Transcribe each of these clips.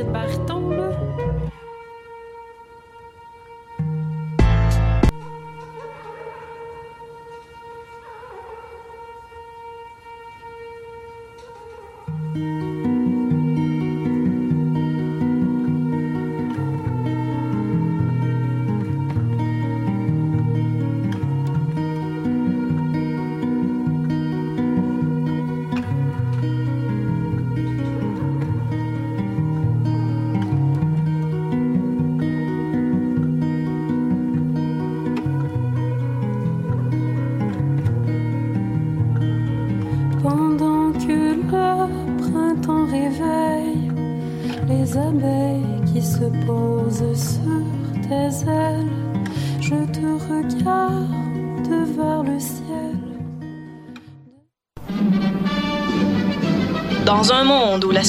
de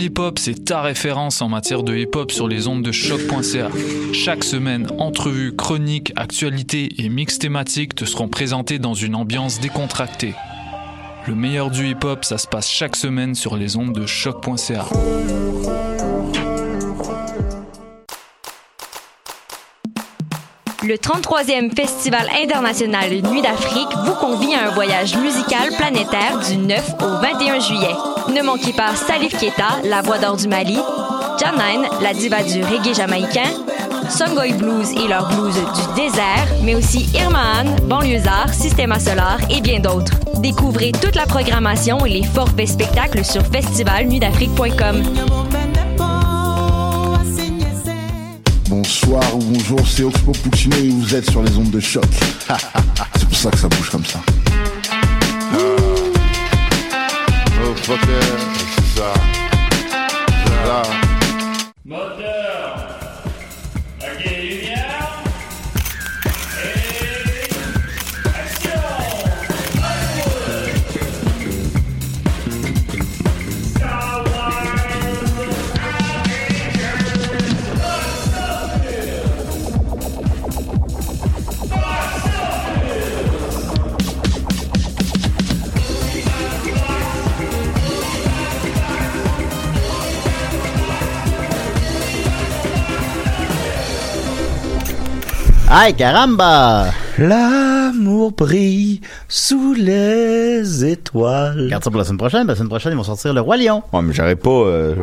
Pool Hip Hop, c'est ta référence en matière de hip hop sur les ondes de choc.ca. Chaque semaine, entrevues, chroniques, actualités et mix thématiques te seront présentés dans une ambiance décontractée. Le meilleur du hip hop, ça se passe chaque semaine sur les ondes de choc.ca. Le 33e Festival international Nuit d'Afrique vous convie à un voyage musical planétaire du 9 au 21 juillet. Ne manquez pas Salif Keita, la voix d'or du Mali, Janine, la diva du reggae jamaïcain, Songoy Blues et leur blues du désert, mais aussi Irma Anne, Banlieusard, Systema Solar et bien d'autres. Découvrez toute la programmation et les forfaits spectacles sur festivalnuitdafrique.com. Bonsoir ou bonjour, c'est Oxpo Puccino et vous êtes sur les ondes de choc. c'est pour ça que ça bouge comme ça. Oh, fucker, c'est ça. Aïe, caramba! L'amour brille sous les étoiles. Regarde ça pour la semaine prochaine. La semaine prochaine, ils vont sortir le Roi Lion. Ouais, mais j'aurais pas. euh,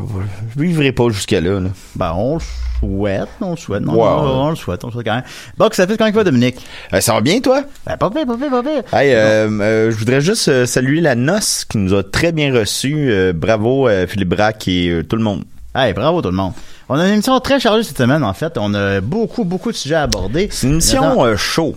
je vivrai pas jusqu'à là, là. Ben, on le souhaite, on le souhaite. Non, on le souhaite, on le souhaite quand même. Bon, que ça fait quand il va, Dominique? Euh, ça va bien, toi? Ben, pas pire, pas pire, pas pire. Hey, euh, euh, je voudrais juste euh, saluer la noce qui nous a très bien reçus. Euh, bravo, Philippe Braque et tout le monde. Hey, bravo tout le monde. On a une émission très chargée cette semaine, en fait. On a beaucoup, beaucoup de sujets à aborder. C'est une émission euh, chaud.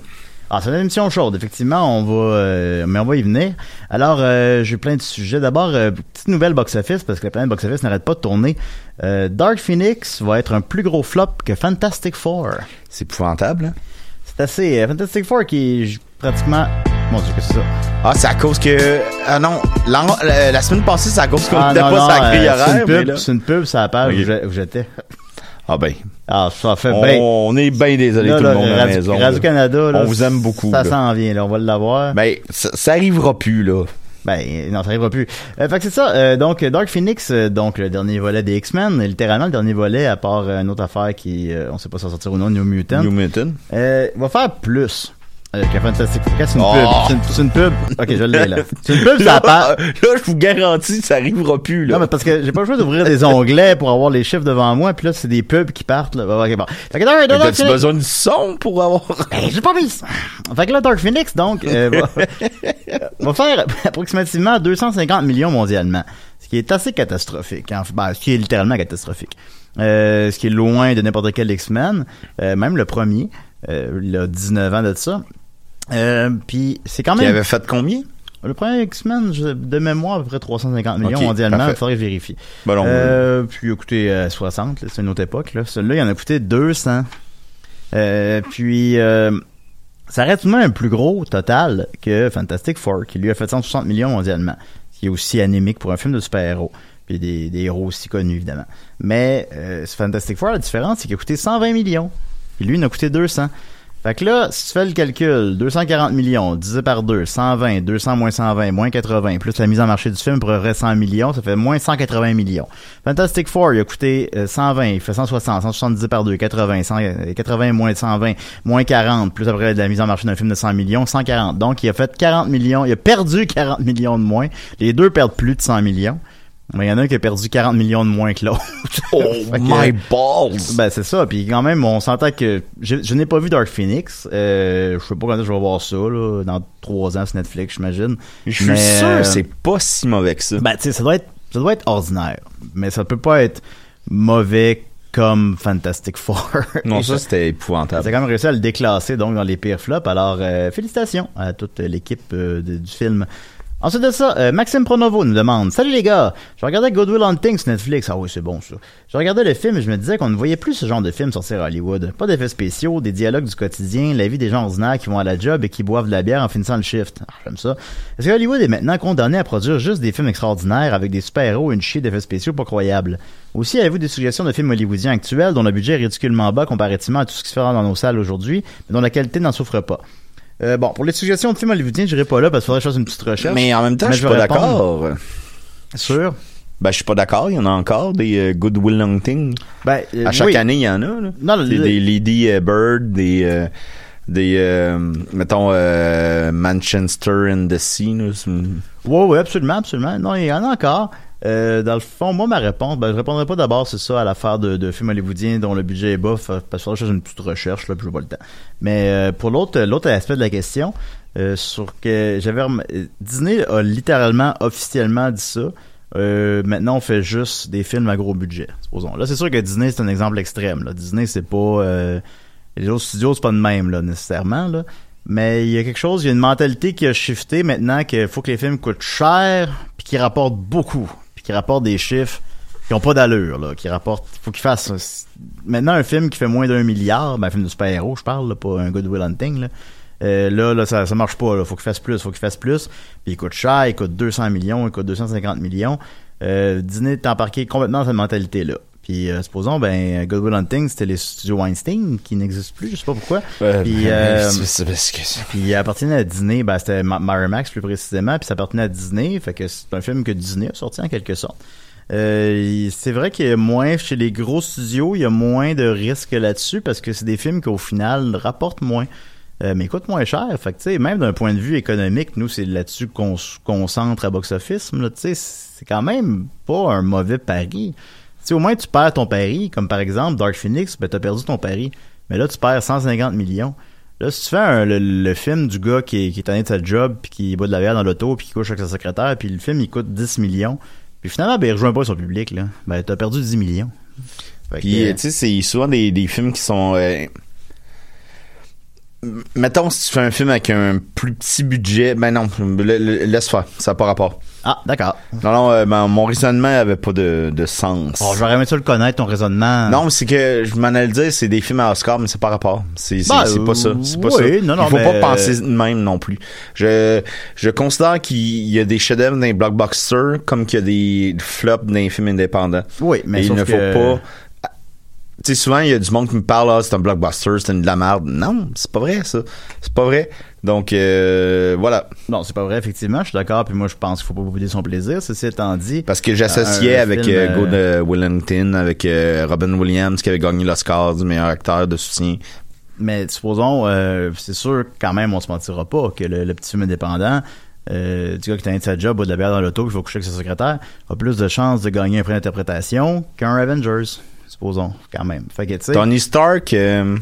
Ah, c'est une émission chaude, effectivement. On va, euh, mais on va y venir. Alors, euh, j'ai plein de sujets. D'abord, euh, petite nouvelle box-office, parce que la planète box-office n'arrête pas de tourner. Euh, Dark Phoenix va être un plus gros flop que Fantastic Four. C'est épouvantable, hein? C'est assez... euh, Fantastic Four qui pratiquement... Mon Dieu, qu'est-ce que c'est ça? Ah, c'est à cause que. Ah non, la, la semaine passée, c'est à cause qu'on Ah, n'était pas non, la grille euh, c'est horaire, une pub, c'est une pub, ça la page où j'étais. Ah ben. Ah, ça fait On, bien. on est bien désolé, Là, tout là, le monde à la maison. Radio-Canada, là, On vous aime beaucoup. Ça s'en vient, là. On va l'avoir. Ben, ça, ça arrivera plus, là. Ben, non, ça arrivera plus. Euh, fait que c'est ça. euh, donc, Dark Phoenix, euh, donc le dernier volet des X-Men, littéralement le dernier volet, à part une autre affaire qui, on sait pas si ça sortir ou non, New Mutant. New Mutant. Va faire plus. Euh, que Fantastic Four. C'est une Oh! pub. C'est une, c'est une pub. Ok, je l'ai, là. C'est une pub, ça part. là, je vous garantis, ça arrivera plus, là. Non, mais parce que j'ai pas le choix d'ouvrir des onglets pour avoir les chiffres devant moi, puis là, c'est des pubs qui partent, là. Ok, bon. Fait que Dark Phoenix- besoin du son pour avoir. Ben, j'ai pas mis. Fait que là, Dark Phoenix, donc, euh, va, va faire approximativement 250 millions mondialement. Ce qui est assez catastrophique. hein. Ben, ce qui est littéralement catastrophique. Euh, ce qui est loin de n'importe quel X-Men. Euh, même le premier. Euh, il a 19 ans de ça. Euh, puis c'est quand Qui même... avait fait combien? Le premier X-Men, de mémoire, à peu près 350 millions mondialement. Il faudrait que je vérifie. Ben non, euh, puis il a coûté euh, 60, là, c'est une autre époque. Là. Celui-là, il en a coûté 200. Euh, puis, euh, ça reste tout de même un plus gros total que Fantastic Four, qui lui a fait 160 millions mondialement. Qui est aussi anémique pour un film de super-héros. Puis des, des héros aussi connus, évidemment. Mais euh, ce Fantastic Four, la différence, c'est qu'il a coûté 120 millions. Puis lui, il en a coûté 200. Fait que là, si tu fais le calcul, 240 millions, divisé par 2, 120, 200 moins 120, moins 80, plus la mise en marché du film pour vrai 100 millions, ça fait moins 180 millions. Fantastic Four, il a coûté euh, 120, il fait 160, 170 par 2, 80, 100, euh, 80 moins 120, moins 40, plus après la mise en marché d'un film de 100 millions, 140. Donc, il a fait 40 millions, il a perdu 40 millions de moins. Les deux perdent plus de 100 millions. Mais il y en a un qui a perdu 40 millions de moins que l'autre. Oh que- my balls! ben c'est ça, puis quand même on s'entend que je, je n'ai pas vu Dark Phoenix, euh, je sais pas quand je vais voir ça là, dans trois ans sur Netflix j'imagine. Je suis sûr euh, que c'est pas si mauvais que ça. Ben tu sais ça doit être ça doit être ordinaire, mais ça peut pas être mauvais comme Fantastic Four. non, ça, c'était épouvantable. a quand même réussi à le déclasser donc dans les pires flops. Alors euh, félicitations à toute l'équipe euh, du film. Ensuite de ça, euh, Maxime Pronovo nous demande Salut les gars, je regardais Good Will Hunting sur Netflix. Ah oui, c'est bon ça. Je regardais le film et je me disais qu'on ne voyait plus ce genre de film sortir à Hollywood. Pas d'effets spéciaux, des dialogues du quotidien, la vie des gens ordinaires qui vont à la job et qui boivent de la bière en finissant le shift. Ah, J'aime ça. Est-ce que Hollywood est maintenant condamné à produire juste des films extraordinaires avec des super-héros et une chier d'effets spéciaux pas croyables? Aussi, avez-vous des suggestions de films hollywoodiens actuels dont le budget est ridiculement bas comparativement à tout ce qui se fait dans nos salles aujourd'hui, mais dont la qualité n'en souffre pas? Euh, bon, pour les suggestions de films hollywoodiens, je n'irai pas là parce qu'il faudrait que je fasse une petite recherche. Mais en même temps, Mais je suis pas d'accord. Sûr? Ben, je suis pas d'accord. Il y en a encore des euh, Good Will Hunting. Ben, euh, À chaque oui. année, il y en a. Là. Non, le- des, des Lady euh, Bird, des, des euh, mettons, euh, Manchester and the Sea. Oui, oui, absolument, absolument. Non, il y en a encore. Euh, dans le fond, moi, ma réponse, ben, je répondrai pas d'abord, c'est ça, à l'affaire de, de films hollywoodiens dont le budget est fa- parce que je fais une petite recherche, là, puis j'ai pas le temps. Mais euh, pour l'autre l'autre aspect de la question, euh, sur que j'avais rem- euh, Disney a littéralement, officiellement dit ça. Maintenant, on fait juste des films à gros budget, supposons. Là, c'est sûr que Disney, c'est un exemple extrême. Là. Disney, c'est pas... les autres studios, c'est pas de même, là, nécessairement. Mais il y a quelque chose, il y a une mentalité qui a shifté maintenant qu'il faut que les films coûtent cher, puis qu'ils rapportent beaucoup, qu'ils rapportent des chiffres qui ont pas d'allure, là, qui rapportent, faut qu'ils fassent, maintenant un film qui fait moins d'un milliard, ben un film de super-héros, je parle, là, pas un Good Will Hunting, là, euh, là, là, ça, ça marche pas, là, faut qu'il fasse plus, faut qu'il fasse plus, puis il coûte cher, il coûte 200 millions, il coûte 250 millions, euh, Disney est embarqué complètement dans cette mentalité-là. Puis, euh, supposons, ben, Good Will Hunting, c'était les studios Weinstein, qui n'existent plus, je sais pas pourquoi. Euh, Puis, euh, c'est- parce que puis il appartenait à Disney, ben c'était Ma- Miramax plus précisément, puis ça appartenait à Disney, fait que c'est un film que Disney a sorti en quelque sorte. Euh, c'est vrai qu'il y a moins chez les gros studios, il y a moins de risques là-dessus parce que c'est des films qu'au final rapportent moins. Euh, mais coûtent moins cher. Fait que, tu sais, même d'un point de vue économique, nous, c'est là-dessus qu'on se concentre à box-office. là, Tu sais, c'est quand même pas un mauvais pari. Tu sais, au moins, tu perds ton pari. Comme par exemple, Dark Phoenix, ben, t'as perdu ton pari. Mais là, tu perds 150 millions. Là, si tu fais un- le, le film du gars qui est, qui est tanné de sa job, puis qui boit de la bière dans l'auto, puis qui couche avec sa secrétaire, puis le film, il coûte 10 millions. Puis finalement, ben, il rejoint pas son public, là. Ben, t'as perdu 10 millions. Puis, euh, tu sais, c'est souvent des, des films qui sont. euh, Mettons, si tu fais un film avec un plus petit budget, ben non, le- le- laisse faire, ça n'a pas rapport. Ah, d'accord. Non, non, euh, ben, mon raisonnement avait pas de, de sens. Bon, j'aurais aimé ça le connaître, ton raisonnement. Non, mais c'est que je m'en allais le dire, c'est des films à Oscar, mais c'est pas rapport. C'est Ben, c'est pas ça. C'est pas oui, ça. non, non, Il faut mais- pas penser de même non plus. Je, je considère qu'il y a des chefs-d'œuvre dans les blockbusters comme qu'il y a des flops dans les films indépendants. Oui, mais Et il ne que- faut pas. Tu sais, souvent, il y a du monde qui me parle, ah, c'est un blockbuster, c'est une de la merde. Non, c'est pas vrai, ça. C'est pas vrai. Donc, euh, voilà. Non, c'est pas vrai, effectivement. Je suis d'accord. Puis moi, je pense qu'il faut pas bouder son plaisir. Ceci étant dit. Parce que j'associais avec film, euh, euh, Go de Wellington, avec euh, Robin Williams qui avait gagné l'Oscar du meilleur acteur de soutien. Mais supposons, euh, c'est sûr, quand même, on se mentira pas que le, le petit film indépendant, euh, du gars qui t'a de sa job, boit de la bière dans l'auto, qui va coucher avec sa secrétaire, a plus de chances de gagner un prix d'interprétation qu'un Avengers, supposons, quand même. Fait que. Tony Stark, euh,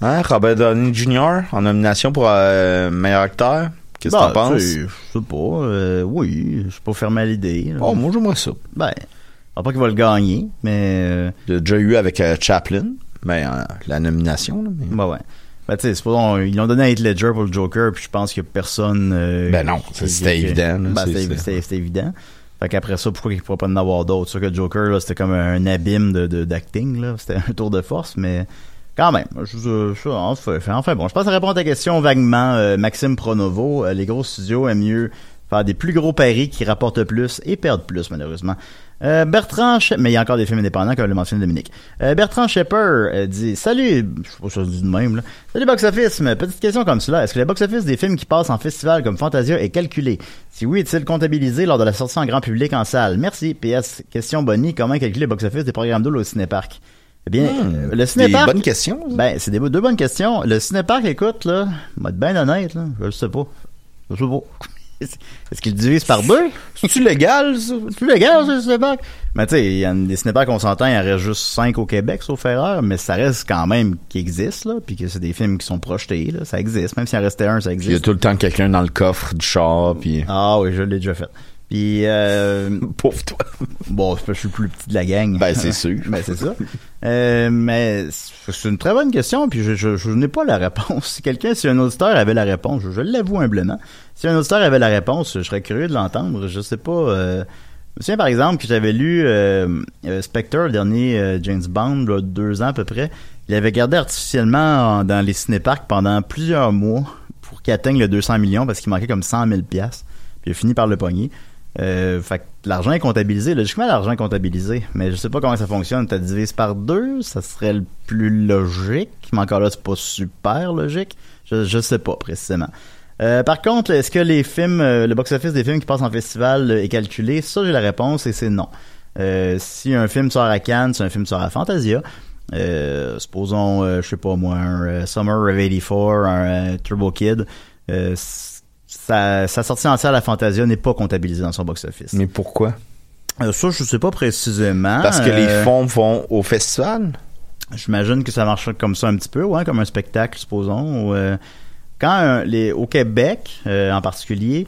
hein, Robert Downey Jr. en nomination pour euh, meilleur acteur. Qu'est-ce que bah, t'en penses? Je sais pas. euh, oui, je suis pas fermé à l'idée. là. Oh, moi, j'aimerais ça. Ben, je pas qu'il va le gagner, mais. euh, J'ai déjà eu avec euh, Chaplin, ben, euh, la nomination. Là, mais... bah ouais. Ben, tu sais, supposons, ils l'ont donné à Heath Ledger pour le Joker, puis je pense qu'il y a personne... euh, Ben non, qui- c'était qui- évident, là, Ben, c'est- c'était c'est- c'était- c'était évident. Fait qu'après ça, pourquoi il pourrait pas en avoir d'autres? C'est sûr que Joker, là, c'était comme un abîme de, d'acting, là. C'était un tour de force, mais quand même. Je, je- enfin, bon, je pense que ça répond à ta question vaguement, euh, Maxime Pronovo. Euh, les gros studios aiment mieux faire des plus gros paris qui rapportent plus et perdent plus, malheureusement. Euh, Bertrand, She- mais il y a encore des films indépendants, comme le mentionné Dominique. Euh, Bertrand Shepper euh, dit Salut, je sais pas si ça dit de même, là. Salut Box Office, mais petite question comme cela. Est-ce que le box office des films qui passent en festival comme Fantasia est calculé? Si oui, est-il comptabilisé lors de la sortie en grand public en salle Merci. PS, question Bonnie Comment calculer le box office des programmes d'eau au cinéparc? Eh bien, Hmm, euh, le cinéparc. des bonnes questions. Ben, c'est des deux bonnes questions. Le cinéparc, écoute, là, être bien honnête, là, je le sais pas. Je sais pas. Est-ce qu'il divise par deux? C'est-tu légal, ça? C'est légal, le cinéparc? Mais tu sais, il y a des cinéparcs, on s'entend, il y en reste juste cinq au Québec, sauf erreur, mais ça reste quand même qui existe, là, puis que c'est des films qui sont projetés, là, ça existe. Même s'il en restait un, ça Il y a existe. tout le temps quelqu'un dans le coffre du char, puis... Ah oui, je l'ai déjà fait. Puis, euh, Pauvre toi. bon, je suis le plus petit de la gang. Ben, c'est sûr. ben, c'est ça. Euh, mais c'est une très bonne question, puis je, je, je n'ai pas la réponse. Si quelqu'un, si un auditeur avait la réponse, je, je l'avoue humblement, si un auditeur avait la réponse, je serais curieux de l'entendre. Je sais pas. Euh, je me souviens par exemple que j'avais lu euh, euh, Spectre, le dernier euh, James Bond, là, deux ans à peu près. Il avait gardé artificiellement en- dans les cinéparcs pendant plusieurs mois pour qu'il atteigne le 200 millions parce qu'il manquait comme 100 000 piastres. Puis il a fini par le pogner. Euh, fait l'argent est comptabilisé. Logiquement, l'argent est comptabilisé. Mais je sais pas comment ça fonctionne. T'as divisé par deux, ça serait le plus logique. Mais encore là, c'est pas super logique. Je, je sais pas précisément. Euh, par contre, est-ce que les films, euh, le box-office des films qui passent en festival est calculé? Ça, j'ai la réponse et c'est non. Si un film sort à Cannes, c'est un film sort à Fantasia. Supposons, euh, je sais pas moi, un Summer of 84, un Turbo Kid. Sa, sa sortie en salle à Fantasia n'est pas comptabilisée dans son box-office. Mais pourquoi? Euh, ça, je sais pas précisément. Parce que les Euh, fonds vont au festival? J'imagine que ça marche comme ça un petit peu, ouais, comme un spectacle, supposons. euh, quand les, au Québec, en particulier,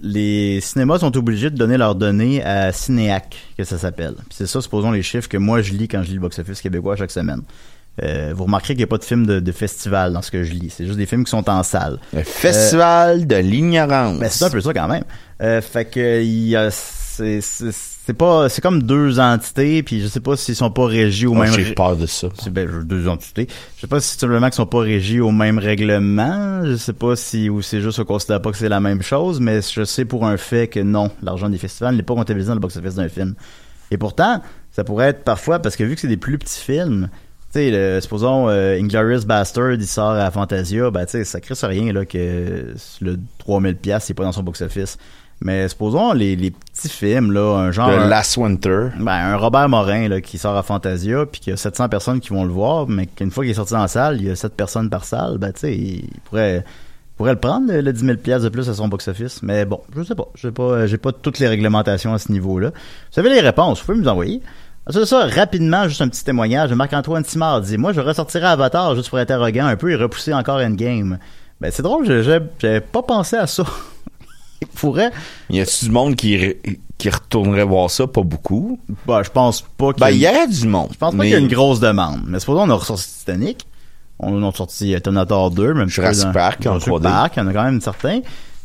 les cinémas sont obligés de donner leurs données à Cinéac, que ça s'appelle. C'est ça, supposons, les chiffres que moi je lis quand je lis le box-office québécois chaque semaine. Euh, vous remarquerez qu'il n'y a pas de film de, de festival dans ce que je lis. C'est juste des films qui sont en salle. Le festival de l'ignorance. Ben, c'est un peu ça quand même. Euh, fait que il y a c'est c'est c'est pas c'est comme deux entités puis je sais pas s'ils sont pas régis au Oh, même J'ai peur de ça. c'est ben, je- deux entités. Je sais pas si c'est simplement qu'ils sont pas régis au même règlement. Je sais pas si ou c'est juste qu'on considère pas que c'est la même chose, mais je sais pour un fait que non, l'argent des festivals n'est pas comptabilisé dans le box-office d'un film. Et pourtant, ça pourrait être parfois parce que vu que c'est des plus petits films, tu sais, supposons euh, Inglourious Bastard, il sort à Fantasia, ben tu sais, ça crée rien là que le 3000 pièces c'est pas dans son box-office. Mais supposons les, les petits films là, un genre The Last Winter. ben, un Robert Morin là, qui sort à Fantasia puis qu'il y a 700 personnes qui vont le voir, mais qu'une fois qu'il est sorti en salle, il y a 7 personnes par salle, ben tu sais, il pourrait pourrait le prendre le, le 10 000 pièces de plus à son box-office, mais bon, je sais pas, j'ai pas euh, j'ai pas toutes les réglementations à ce niveau-là. Vous avez les réponses, vous pouvez me les envoyer. C'est ça, rapidement, juste un petit témoignage. Marc-Antoine Simard dit Moi, je ressortirais Avatar juste pour être arrogant un peu et repousser encore Endgame. Ben, c'est drôle, j'avais pas pensé à ça. Il pourrait. Y a-tu du monde qui, qui retournerait voir ça? Pas beaucoup. Ben, je pense pas qu'il Ben, y il ait- y aurait du monde. Je pense pas qu'il y a une grosse demande. Mais supposons on a ressorti Titanic. On a sorti euh, Terminator 2, même Jurassic Park en Jurassic 3D. Park, il y en a quand même certains.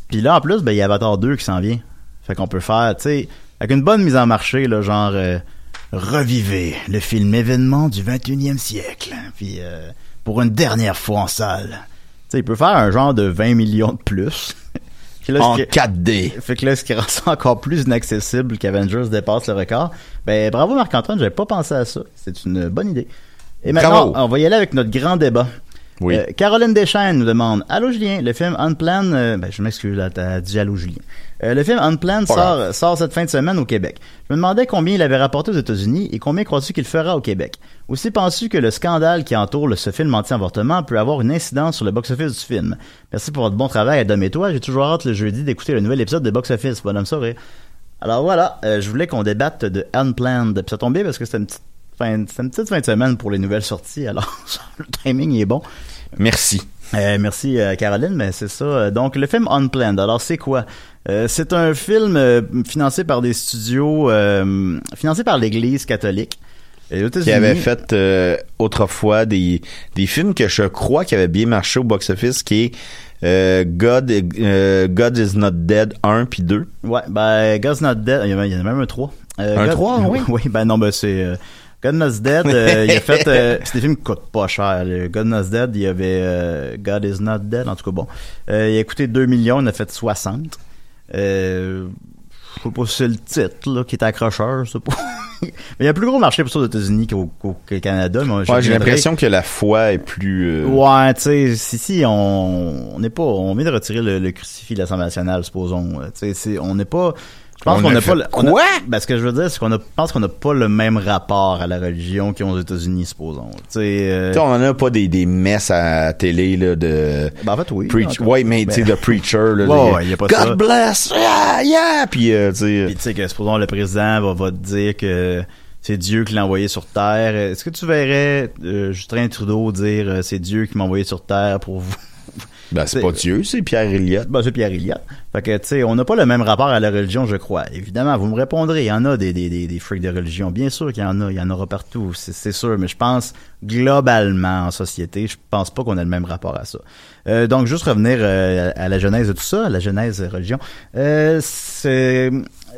Puis là, en plus, ben, il y a Avatar 2 qui s'en vient. Fait qu'on peut faire, tu sais, avec une bonne mise en marché, là, genre, euh, revivez le film événement du 21e siècle. Puis, euh, pour une dernière fois en salle. Tu sais, il peut faire un genre de 20 millions de plus. Là, En ce qui- 4D. fait que là, ce qui rend ça encore plus inaccessible qu'Avengers dépasse le record. Ben, bravo Marc-Antoine, j'avais pas pensé à ça. C'est une bonne idée. Et maintenant, Bravo. on va y aller avec notre grand débat. Oui. Euh, Caroline Deschaines nous demande Allô Julien, le film Unplanned, euh, ben, je m'excuse, là, t'as dit Allô Julien. Euh, le film Unplanned Pas sort, sort cette fin de semaine au Québec. Je me demandais combien il avait rapporté aux États-Unis et combien crois-tu qu'il fera au Québec. Aussi penses-tu que le scandale qui entoure le- ce film anti-avortement peut avoir une incidence sur le box-office du film? Merci pour votre bon travail, Adam et toi. J'ai toujours hâte le jeudi d'écouter le nouvel épisode de box-office. Bonhomme sourire. Alors voilà, je voulais qu'on débatte de Unplanned. Puis ça tombe bien parce que c'était une petite fin, c'était une petite fin de semaine pour les nouvelles sorties. Alors le timing est bon. Merci. Euh, merci euh, Caroline, mais c'est ça. Euh, Donc le film Unplanned, alors c'est quoi? Euh, C'est un film financé par des studios, financé par l'Église catholique. Qui avait fait autrefois des, des films que je crois qui avaient bien marché au box-office, qui est God, God is Not Dead 1 puis 2. Ouais, ben, God's Not Dead, il y en a, même un 3. Euh, Un God- 3, oui? Oui, ben non, ben c'est... God Not Dead, euh, il a fait... euh, c'est des films qui coûtent pas cher. God Not Dead, il y avait euh, God is Not Dead, en tout cas, bon. Euh, il a coûté 2 millions, il en a fait 60. Euh, je sais pas si c'est le titre, là, qui est accrocheur, je sais pas. mais il y a un plus gros marché pour ça aux États-Unis qu'au Canada. mais Ouais, j'ai l'impression que la foi est plus... Ouais, tu sais, si, si, on on n'est pas, on vient de retirer le, le crucifix de l'Assemblée nationale, supposons. Tu sais, on n'est pas. Je pense On qu'on n'a pas. le- on a- quoi? ben, ce que je veux dire, c'est qu'on a, je pense qu'on n'a pas le même rapport à la religion qu'ils ont aux États-Unis, supposons. Tu sais, euh, Tu sais, on en a pas des, des messes à la télé là, de... ben, en fait, oui. Preach, encore. ouais, mais tu sais, Ben, de preacher, là. Ouais, les- ouais, y a pas God ça. bless! Yeah, yeah! Puis, euh, tu sais... Puis tu sais que supposons le président va, va te dire que c'est Dieu qui l'a envoyé sur Terre. Est-ce que tu verrais euh, Justin Trudeau dire euh, c'est Dieu qui m'a envoyé sur Terre pour vous? Ben, c'est pas Dieu, c'est Pierre Elliott. Ben, c'est Pierre Elliott. Fait que, tu sais, on n'a pas le même rapport à la religion, je crois. Évidemment, vous me répondrez, il y en a des, des, des, des freaks de religion. Bien sûr qu'il y en a, il y en aura partout, c'est sûr. Mais je pense, globalement, en société, je pense pas qu'on a le même rapport à ça. Euh, donc, juste revenir euh, à la genèse de tout ça, à la genèse de religion. Euh, c'est...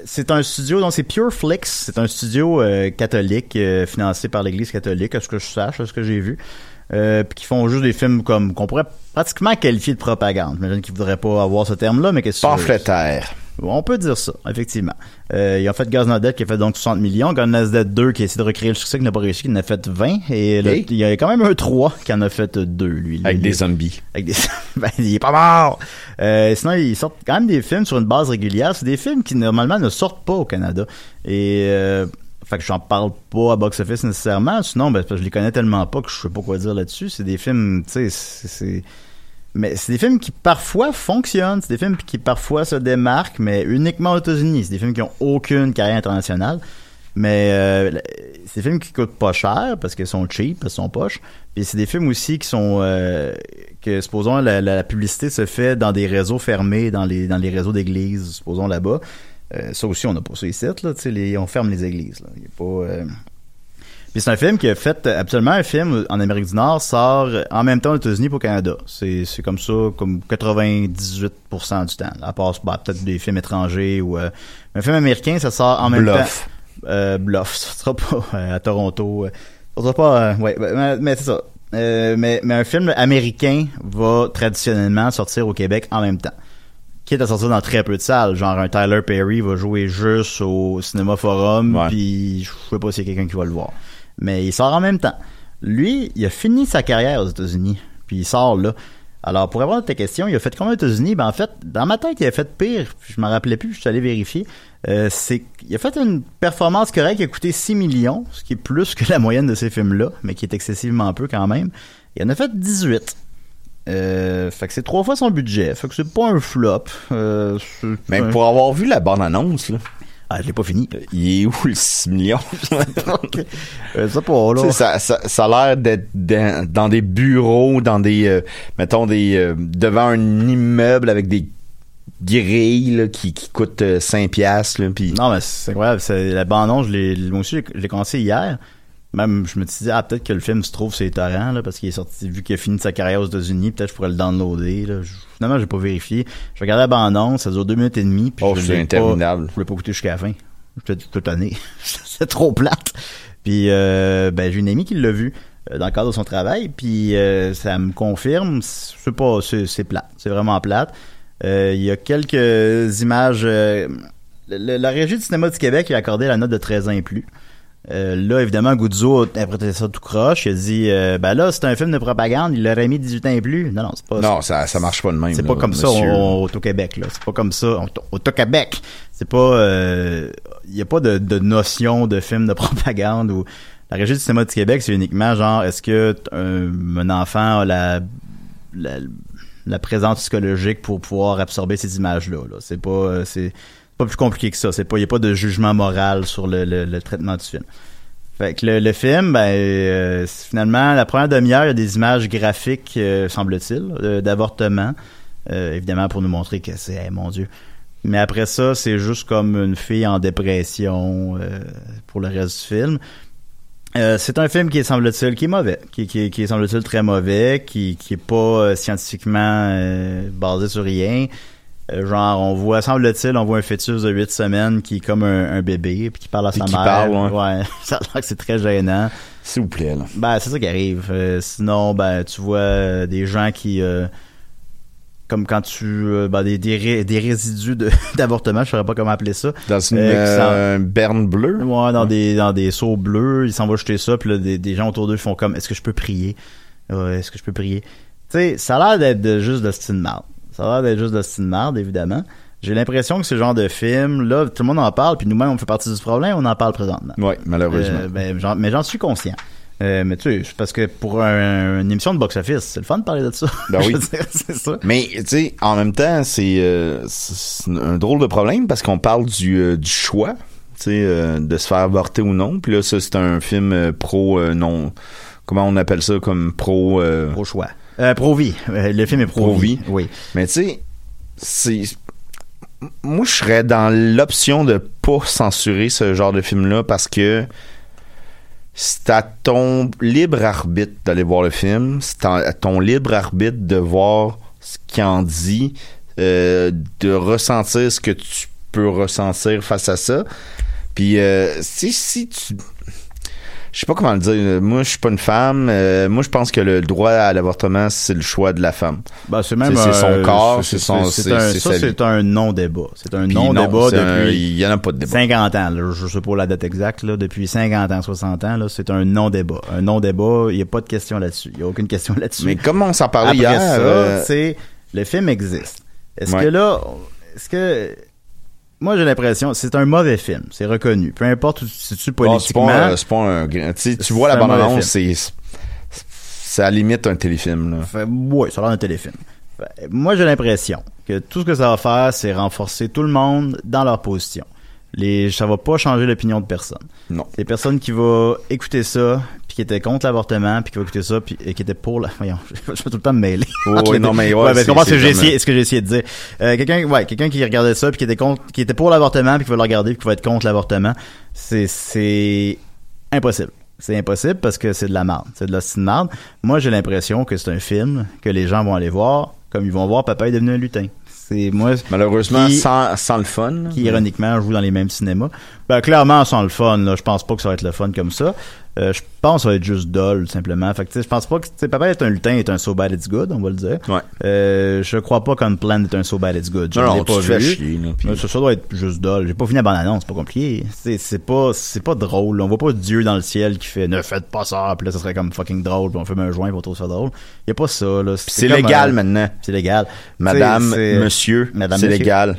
C'est un studio, donc c'est Pure Flix. C'est un studio euh, catholique euh, financé par l'Église catholique, à ce que je sache, à ce que j'ai vu. Euh, puis qui font juste des films comme qu'on pourrait pratiquement qualifier de propagande. J'imagine qu'ils voudraient pas avoir ce terme-là, mais qu'est-ce que Pamphlétaire. on peut dire ça, effectivement. Euh, ils ont fait Gaz Dead qui a fait donc 60 millions, Gaz Dead 2 qui a essayé de recréer le succès qui n'a pas réussi, qui en a fait 20, et le- il y a quand même un 3 qui en a fait 2, lui. Avec Lui, des lui. zombies. Avec des... ben, il est pas mort! Euh, sinon, ils sortent quand même des films sur une base régulière. C'est des films qui, normalement, ne sortent pas au Canada. Et... Euh, fait que j'en parle pas à box-office nécessairement. Sinon, ben, je les connais tellement pas que je sais pas quoi dire là-dessus. C'est des films, tu sais, c'est-. Mais c'est des films qui parfois fonctionnent, c'est des films qui parfois se démarquent, mais uniquement aux États-Unis. C'est des films qui ont aucune carrière internationale. Mais euh, c'est des films qui coûtent pas cher parce qu'ils sont cheap, parce qu'ils sont poches. Puis c'est des films aussi qui sont euh, que supposons la, la- la publicité se fait dans des réseaux fermés, dans les dans les réseaux d'églises, supposons là-bas. Euh, ça aussi on n'a pas ça ici, là. Les- on ferme les églises. Là. Il y a pas. euh, puis c'est un film qui a fait absolument un film en Amérique du Nord sort en même temps aux États-Unis pour Canada. C'est c'est comme ça comme 98% du temps. À part bah, peut-être des films étrangers ou euh, un film américain ça sort en même Bluff. temps. Euh, Bluff, ça sera pas à Toronto. Ça sera pas ouais, mais, mais c'est ça. Mais, mais un film américain va traditionnellement sortir au Québec en même temps. Quitte à sortir dans très peu de salles. Genre un Tyler Perry va jouer juste au Cinéma Forum, puis je sais pas s'il y a quelqu'un qui va le voir. Mais il sort en même temps. Lui, il a fini sa carrière aux États-Unis, puis il sort là. Alors, pour répondre à ta question, il a fait combien aux États-Unis? Ben, en fait, dans ma tête, il a fait pire. Je m'en rappelais plus, je suis allé vérifier. Euh, c'est il a fait une performance correcte qui a coûté 6 millions, ce qui est plus que la moyenne de ces films-là, mais qui est excessivement peu quand même. Il en a fait 18. Euh, fait que c'est trois fois son budget. Fait que c'est pas un flop. Euh, Mais pour avoir vu la bande-annonce, là, Ah, je l'ai pas fini. il est où le 6 millions? Euh, ça pas, là. Ça, ça, ça a l'air d'être dans, dans des bureaux, dans des, euh, mettons, des, euh, devant un immeuble avec des grilles là, qui, qui coûtent euh, 5 piastres. Là, Non, mais c'est incroyable. La bande-annonce, je l'ai, moi aussi, je l'ai commencé hier. Même, je me suis dit, ah, peut-être que le film se trouve les torrents, là, parce qu'il est sorti, vu qu'il a fini sa carrière aux États-Unis, peut-être je pourrais le downloader, là. Je- finalement, j'ai pas vérifié. Je regardais la bande-annonce, ça dure deux minutes et demie, puis Oh, je c'est interminable. Pas, je voulais pas écouter jusqu'à la fin. J'étais tout année. c'est trop plate. Puis, euh, ben, j'ai une amie qui l'a vu euh, dans le cadre de son travail, puis euh, ça me confirme, c'est pas, c'est, c'est plate. C'est vraiment plate. Euh, Il y a quelques images... la Régie du cinéma du Québec a accordé la note de 13 ans et plus. Euh, là, évidemment, Guzzo a interprété ça tout croche. Il a dit, euh, ben là, c'est un film de propagande, il l'aurait mis 18 ans et plus. Non, non, c'est pas non, ça, ça marche pas de même. c'est là, pas comme ça au, au Québec là. C'est pas comme ça au, au Québec. C'est pas, il y a pas de, de notion de film de propagande ou la régie du cinéma du Québec, c'est uniquement genre, est-ce que un, un enfant a la, la la présence psychologique pour pouvoir absorber ces images-là. Là. C'est pas, euh, c'est pas plus compliqué que ça. C'est pas, y a pas de jugement moral sur le, le, traitement du film. Fait que le, le film, ben, euh, finalement, la première demi-heure, il y a des images graphiques, euh, semble-t-il, euh, d'avortement. Évidemment, pour nous montrer que c'est, mon Dieu. Mais après ça, c'est juste comme une fille en dépression pour le reste du film. C'est un film qui est semble-t-il qui est mauvais, qui, qui, qui est semble-t-il très mauvais, qui qui est pas scientifiquement basé sur rien. Euh, genre on voit semble-t-il on voit un fœtus de 8 semaines qui est comme un, un bébé puis qui parle à Puis sa qui mère. parle, ouais. ouais. ça a l'air que c'est très gênant. S'il vous plaît, là. Ben, c'est ça qui arrive. Euh, sinon, ben, tu vois euh, des gens qui, euh, comme quand tu, euh, ben, des, des, ré- des résidus de- d'avortement, je saurais pas comment appeler ça. Dans une Euh, berne bleue. Ouais, dans des, dans des seaux bleus, ils s'en vont jeter ça, puis là, des, des gens autour d'eux font comme, est-ce que je peux prier? Est-ce que je peux prier? Tu sais, ça a l'air d'être de- juste de style marde. Ça a l'air d'être juste de style évidemment. J'ai l'impression que ce genre de film, là, tout le monde en parle, puis nous-mêmes, on fait partie du problème, on en parle présentement. Oui, malheureusement. Euh, ben, mais j'en suis conscient. Euh, mais tu sais, parce que pour un- une émission de box-office, c'est le fun de parler de ça. Ben oui. C'est ça. Mais tu sais, en même temps, c'est euh, un drôle de problème parce qu'on parle du, du choix, tu sais, de se faire avorter ou non. Puis là, ça, c'est un film pro non. Comment on appelle ça comme pro Pro choix. Euh, pro-vie. Euh, le film est pro-vie. Pro-vie. Oui. Mais tu sais, c'est moi je serais dans l'option de pas censurer ce genre de film là parce que c'est à ton libre arbitre d'aller voir le film, c'est à à ton libre arbitre de voir ce qu'il en dit, euh, de ressentir ce que tu peux ressentir face à ça. Puis euh, si si tu je sais pas comment le dire. Moi, je suis pas une femme. Euh, moi, je pense que le droit à l'avortement, c'est le choix de la femme. Ben, c'est même C'est- c'est son euh, corps, c'est- c'est son- c'est un- ça c'est un non-débat. C'est un non, un- depuis Il y en a pas de débat. 50 ans. Là, je sais pas la date exacte. Là, depuis 50 ans, 60 ans, là, c'est un non-débat. Un non-débat, il y a pas de question là-dessus. Il y a aucune question là-dessus. Mais comme on s'en parlait Après hier, ça, euh, c'est le film existe. Est-ce Ouais. que là, est-ce que moi j'ai l'impression c'est un mauvais film, c'est reconnu. Peu importe où tu te situes bon, c'est politiquement. pas, un- c'est pas un tu vois la bande-annonce, c'est c'est à la limite un téléfilm. Ouais, ça a l'air d'un téléfilm. Fait, moi, j'ai l'impression que tout ce que ça va faire, c'est renforcer tout le monde dans leur position. Les, ça va pas changer l'opinion de personne. Non. Les personnes qui vont écouter ça, puis qui étaient contre l'avortement, puis qui vont écouter ça, puis et qui étaient pour la... Voyons, je vais tout le temps me mêler. Ouais, les non, mais ouais, ouais, est-ce que j'ai essayé, ce que j'ai essayé de dire. Euh, quelqu'un, ouais, quelqu'un qui regardait ça, puis qui était contre, qui était pour l'avortement, puis qui va le regarder, puis qui va être contre l'avortement, c'est, c'est impossible. C'est impossible parce que c'est de la merde. C'est de la de merde. Moi, j'ai l'impression que c'est un film que les gens vont aller voir, comme ils vont voir Papa est devenu un lutin. C'est moi. Malheureusement, qui- sans, sans le fun. qui ironiquement joue dans les mêmes cinémas. Ben clairement sans le fun, là, je pense pas que ça va être le fun comme ça. Euh, je pense que ça va être juste dull simplement. Fait que je pense pas que Papa est un lutin est un so bad it's good, on va le dire. Ouais. Euh, je crois pas qu'un plan est un so bad it's good. Je Non, non, pas vu. chier, là, ça, ça doit être juste dull. J'ai pas fini la bande annonce, c'est pas compliqué. C'est pas c'est pas drôle. On voit pas Dieu dans le ciel qui fait ne faites pas ça, puis là ça serait comme fucking drôle, puis on fume un joint pour trouver ça drôle. Y a pas ça là. C'est légal euh, maintenant. C'est légal. Madame, monsieur, Madame, c'est légal.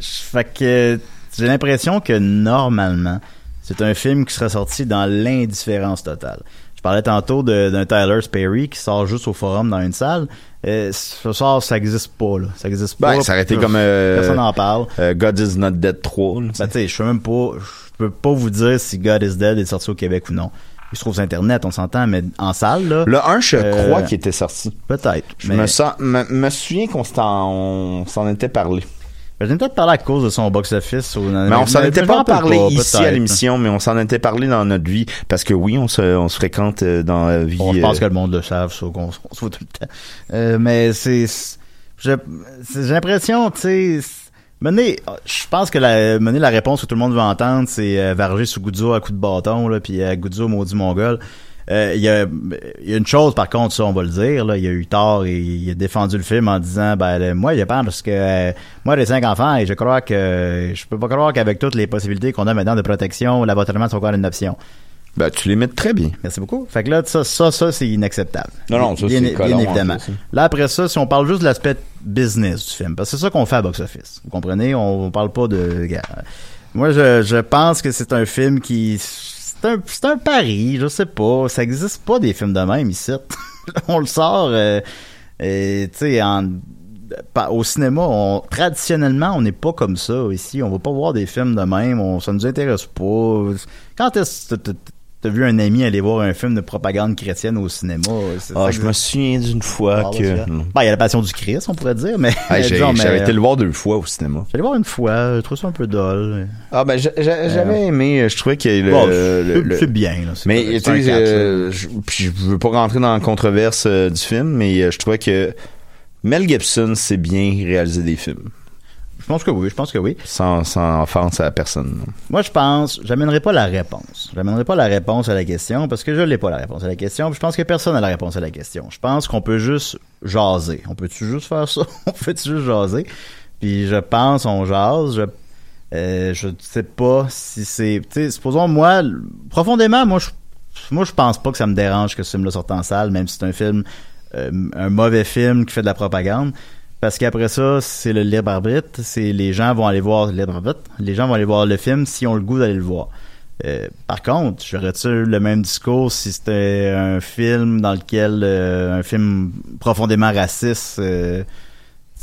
Fait que j'ai l'impression que normalement, c'est un film qui serait sorti dans l'indifférence totale. Je parlais tantôt d'un Tyler Sperry qui sort juste au forum dans une salle. Euh, ce soir, ça existe pas, là. Ça existe Ben, pas. ça aurait été Personne- comme euh, Personne n'en parle. euh, God is not dead 3. là, tu sais. Ben, tu sais, je sais même pas, je peux pas vous dire si God is Dead est sorti au Québec ou non. Il se trouve sur Internet, on s'entend, mais en salle, là. le 1, je Euh, crois qu'il était sorti. Peut-être. Je mais- me, sens, me, me souviens qu'on s'en, on s'en était parlé. Ben, J'ai peut-être parlé à cause de son box-office. Mais on s'en était pas parlé pas, ici à l'émission, mais on s'en était parlé dans notre vie. Parce que oui, on se, on se fréquente euh, dans la vie. Bon, je pense euh, que le monde le savent, ça, qu'on on se voit tout le temps. Euh, mais c'est, j'ai l'impression, tu sais, Mené, je pense que la, mené, la réponse que tout le monde veut entendre, c'est euh, varger sous Goudzo à coup de bâton, là, puis euh, Goudzo maudit mongol. Euh, Il y, a, il y a une chose, par contre, ça, on va le dire, là, il y a eu tort et il a défendu le film en disant, ben, moi, je pense que, euh, moi, j'ai cinq enfants et je crois que, je peux pas croire qu'avec toutes les possibilités qu'on a maintenant de protection, l'avortement est encore une option. Ben, tu les mets très bien. Merci beaucoup. Fait que là, ça, ça, ça c'est inacceptable. Non, non, ça, bien, c'est bien évidemment. hein. Là, après ça, si on parle juste de l'aspect business du film, parce que c'est ça qu'on fait à Box Office. Vous comprenez? On, on parle pas de... Moi, je, je pense que c'est un film qui... C'est un, un pari, je sais pas. Ça existe pas des films de même ici. on le sort, euh, tu sais, Au cinéma, on, traditionnellement, on n'est pas comme ça ici. On va pas voir des films de même. On, ça nous intéresse pas. Quand est-ce que t'as vu un ami aller voir un film de propagande chrétienne au cinéma. Ah, ça je me souviens d'une fois Ah, que. Ben, il y a la passion du Christ, on pourrait dire, mais. Ah, J'avais été le voir deux fois au cinéma. J'allais voir une fois, je trouve ça un peu dol. Ah, ben, j'a- j'a- j'avais aimé, je trouvais que le. C'est- bien, là, Mais, tu sais, euh, je veux pas rentrer dans la controverse euh, du film, mais euh, je trouvais que Mel Gibson sait bien réaliser des films. Je pense que oui, je pense que oui. Sans, sans offense à personne. Moi, je pense, j'amènerai pas la réponse. J'amènerai pas la réponse à la question parce que je l'ai pas la réponse à la question. Je pense que personne n'a la réponse à la question. Je pense qu'on peut juste jaser. On peut-tu juste faire ça? On peut-tu juste jaser? Puis je pense, on jase. Je, euh, je sais pas si c'est, supposons moi, profondément, moi, je, moi, je pense pas que ça me dérange que ce film-là sorte en salle, même si c'est un film, euh, un mauvais film qui fait de la propagande. Parce qu'après ça, c'est le libre arbitre. C'est les gens vont aller voir le libre arbitre. Les gens vont aller voir le film s'ils ont le goût d'aller le voir. Euh, par contre, j'aurais-tu le même discours si c'était un film dans lequel euh, un film profondément raciste euh,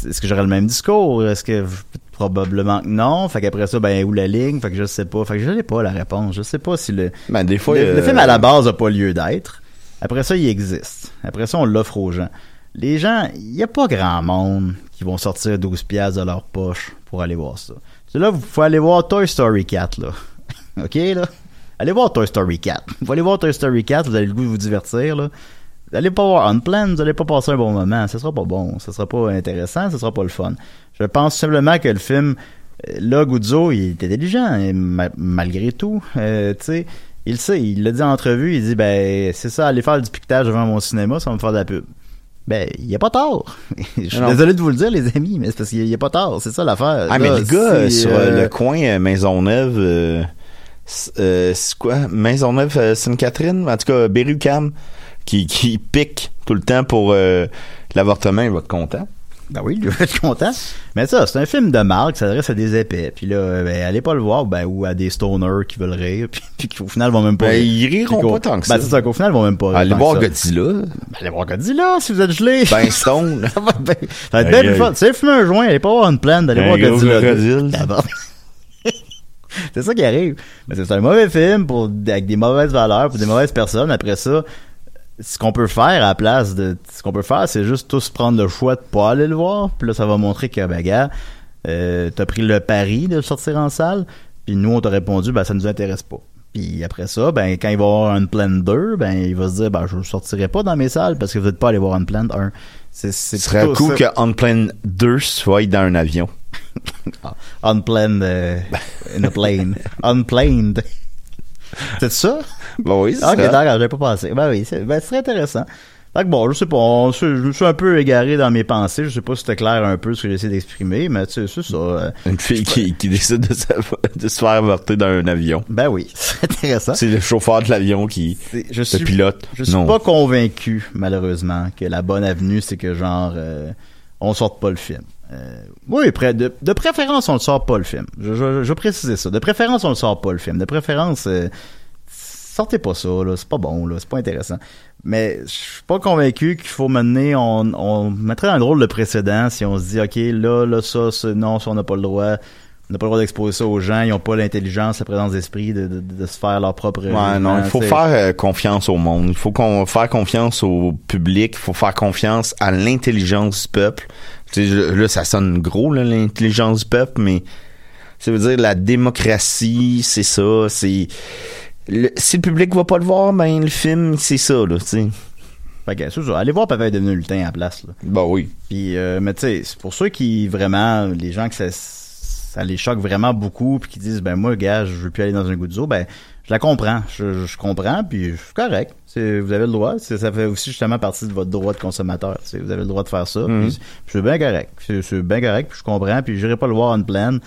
est-ce que j'aurais le même discours? Est-ce que probablement que non? Fait qu'après ça ben où la ligne? Fait que je sais pas fait que je n'ai pas la réponse je sais pas si le Ben, des fois. le, le film à la base a pas lieu d'être. Après ça, il existe. Après ça, on l'offre aux gens. Les gens, il y a pas grand monde qui vont sortir 12 piastres de leur poche pour aller voir ça. C'est là, vous pouvez aller voir Toy Story 4, là. OK, là? Allez voir Toy Story 4. Vous allez voir Toy Story 4, vous avez le goût de vous divertir, là. Vous allez pas voir Unplanned, vous allez pas passer un bon moment. Ce sera pas bon, ce sera pas intéressant, ce sera pas le fun. Je pense simplement que le film, euh, là, Guzzo, il est intelligent, malgré tout. Euh, tu sais, il sait, il l'a dit en entrevue, il dit, ben, c'est ça, aller faire du piquetage devant mon cinéma, ça va me faire de la pub. Ben, il y a pas tort. Je suis Non. désolé de vous le dire, les amis, mais c'est parce qu'il y a pas tort. C'est ça l'affaire. Ah, mais Là, le gars euh, sur euh, euh, le coin euh, Maisonneuve, euh, c'est euh, c'est quoi? Maisonneuve euh, Sainte-Catherine? En tout cas, Berry-UQAM, qui, qui pique tout le temps pour euh, l'avortement, il va être content. Ben oui, je vais être content. Mais ça, c'est un film de marque, ça s'adresse à des épais. Puis là, ben, allez pas le voir, ben, ou à des stoners qui veulent rire, puis, puis qu'au final, vont même pas Ben, rire. ils riront Puis pas tant que Ben, ça. c'est ça, qu'au final, ils vont même pas rire. Allez voir. Godzilla. Ben, allez voir Godzilla, si vous êtes gelé. Ben Stone. ça va va être plus fun. aïe. C'est fumer un joint, allez pas voir une plane d'aller Un voir Godzilla. D'abord. c'est ça qui arrive. Mais c'est un mauvais film pour, avec des mauvaises valeurs, pour des mauvaises personnes. Après ça, ce qu'on peut faire à la place de ce qu'on peut faire c'est juste tous prendre le choix de pas aller le voir. Puis là ça va montrer que ben gars euh, t'as pris le pari de le sortir en salle. Puis nous on t'a répondu ben ça nous intéresse pas. Puis après ça ben quand il va y avoir un plan 2 ben il va se dire ben je sortirai pas dans mes salles parce que vous êtes pas allé voir un plan 1 c'est c'est Ce serait cool que Unplanned 2 soit dans un avion. unplanned euh, in a plane. Unplaned c'est ça? Ben oui, c'est Ah, ok, ça. d'accord, j'avais pas pensé. Ben oui, c'est ben, c'est très intéressant. Fait que bon, je sais pas, on- je me suis un peu égaré dans mes pensées. Je sais pas si c'était clair un peu ce que j'essaie d'exprimer, mais tu sais, c'est ça. euh, Une fille qui, qui décide de se, de se faire avorter dans un avion. Ben oui, c'est intéressant. C'est le chauffeur de l'avion qui C'est- je le suis, pilote. je suis non. pas convaincu, malheureusement, que la bonne avenue, c'est que genre, euh, on sorte pas le film. Euh, oui, de, préférence, on le sort pas le film. Je, je, je ça. De préférence, on le sort pas le film. De préférence, euh, sortez pas ça, là. C'est pas bon. C'est pas intéressant. Mais je suis pas convaincu qu'il faut mener, on, on mettrait un drôle de précédent si on se dit, OK, là, là, ça non, ça, on n'a pas le droit. N'a pas le droit d'exposer ça aux gens. Ils ont pas l'intelligence, la présence d'esprit de, de, de se faire leur propre. Ouais, non, il faut faire euh, confiance au monde. Il faut qu'on faire confiance au public. Il faut faire confiance à l'intelligence du peuple. Là, ça sonne gros, là, l'intelligence du peuple, mais ça veut dire la démocratie, c'est ça. C'est le- si le public va pas le voir, ben le film, c'est ça, là. Tu sais. Fait que, c'est ça. Allez voir Papa est devenu lutin à la place, là. Bah oui. Puis, euh, mais tu sais, pour ceux qui vraiment, les gens que ça, ça les choque vraiment beaucoup, puis qui disent, ben moi, gars, je veux plus aller dans un goudzo, ben je la comprends, je, je comprends, puis je suis correct. C'est, vous avez le droit. C'est- ça fait aussi justement partie de votre droit de consommateur. C'est, vous avez le droit de faire ça. Mhm. Puis, puis c'est bien correct. C'est, bien correct, puis je comprends, puis j'irai pas le voir en pleine.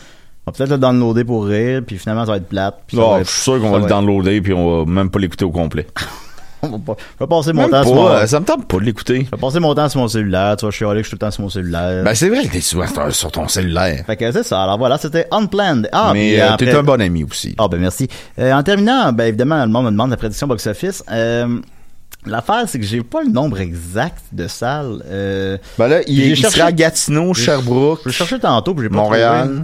On va peut-être le downloader pour rire, puis finalement ça va être plate. Puis Ah, je suis sûr qu'on va le être- downloader puis on va même pas l'écouter au complet. pas- je vais passer mon Même temps sur mon, pas, euh, ça me tente pas de l'écouter. je vais passer mon temps sur mon cellulaire. Tu vois, je suis allé que je suis tout le temps sur mon cellulaire. Ben c'est vrai que t'es souvent sur- sur ton cellulaire. Fait que c'est ça. Alors voilà, c'était Unplanned. Ah, mais puis euh, après- t'es un bon ami aussi. Ah, ben merci. Euh, en terminant, ben évidemment, le monde me demande la prédiction box-office. Euh, L'affaire, c'est que j'ai pas le nombre exact de salles. Euh, Ben là, il, il cherché- sera à Gatineau, Sherbrooke, je cherchais tantôt, puis j'ai pas Montréal. trouvé.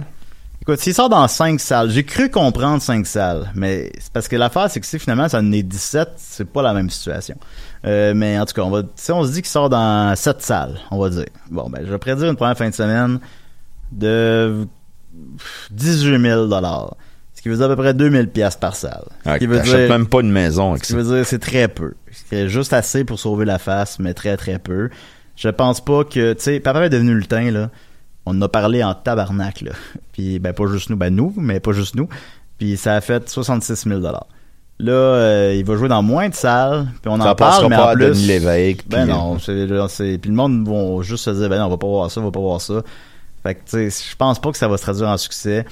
Écoute, s'il sort dans 5 salles, j'ai cru comprendre 5 salles, mais c'est parce que l'affaire, c'est que si finalement ça en est 17, c'est pas la même situation. Euh, mais en tout cas, on va, si on se dit qu'il sort dans 7 salles, on va dire. Bon, ben, je vais prédire une première fin de semaine de 18 000 Ce qui veut dire à peu près 2000 pièces par salle. Ce Ouais, qui veut dire- même pas une maison avec ce qui ça. veut dire c'est très peu. C'est juste assez pour sauver la face, mais très très peu. Je pense pas que, tu sais, Papa est devenu lutin, là. On a parlé en tabarnak, là. Puis, ben, pas juste nous, ben, nous, mais pas juste nous. Puis, ça a fait 66 000 Là, euh, il va jouer dans moins de salles, puis on Ça en parle, mais pas en plus... Denis Lévesque, Ben puis, non, c'est, là, c'est- puis le monde vont juste se dire, ben non, on va pas voir ça, on va pas voir ça. Fait que, tu sais, je pense pas que ça va se traduire en succès.